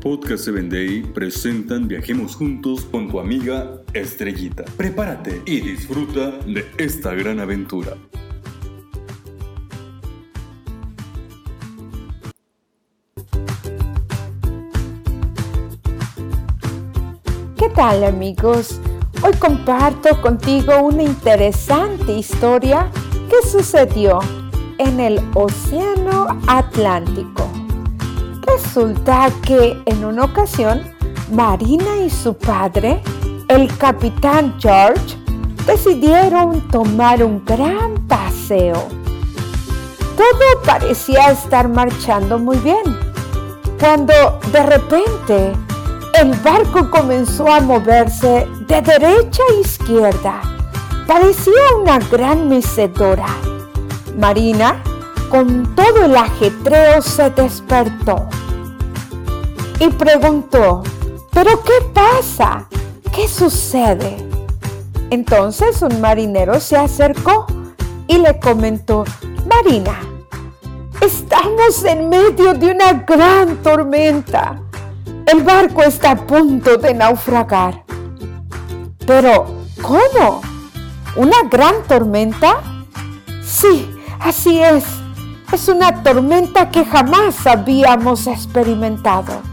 Podcast 7 Day presentan Viajemos Juntos con tu amiga Estrellita. Prepárate y disfruta de esta gran aventura. ¿Qué tal amigos? Hoy comparto contigo una interesante historia que sucedió en el Océano Atlántico. Resulta que en una ocasión Marina y su padre, el capitán George, decidieron tomar un gran paseo. Todo parecía estar marchando muy bien, cuando de repente el barco comenzó a moverse de derecha a izquierda. Parecía una gran mecedora. Marina, con todo el ajetreo, se despertó y preguntó, ¿pero qué pasa? ¿Qué sucede? Entonces un marinero se acercó y le comentó, Marina, estamos en medio de una gran tormenta. El barco está a punto de naufragar. Pero, ¿cómo? ¿Una gran tormenta? Sí, así es. Es una tormenta que jamás habíamos experimentado.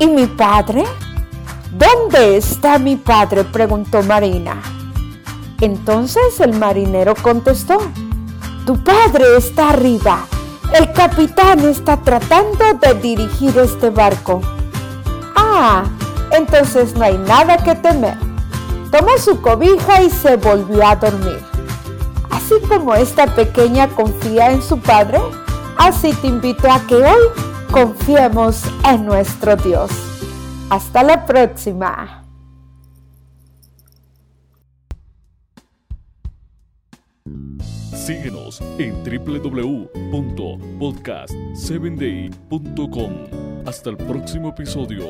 ¿Y mi padre? ¿Dónde está mi padre? preguntó Marina. Entonces el marinero contestó, tu padre está arriba. El capitán está tratando de dirigir este barco. Ah, entonces no hay nada que temer. Tomó su cobija y se volvió a dormir. Así como esta pequeña confía en su padre, así te invito a que hoy confiemos en nuestro Dios. Hasta la próxima. Síguenos en www.podcast7day.com. Hasta el próximo episodio.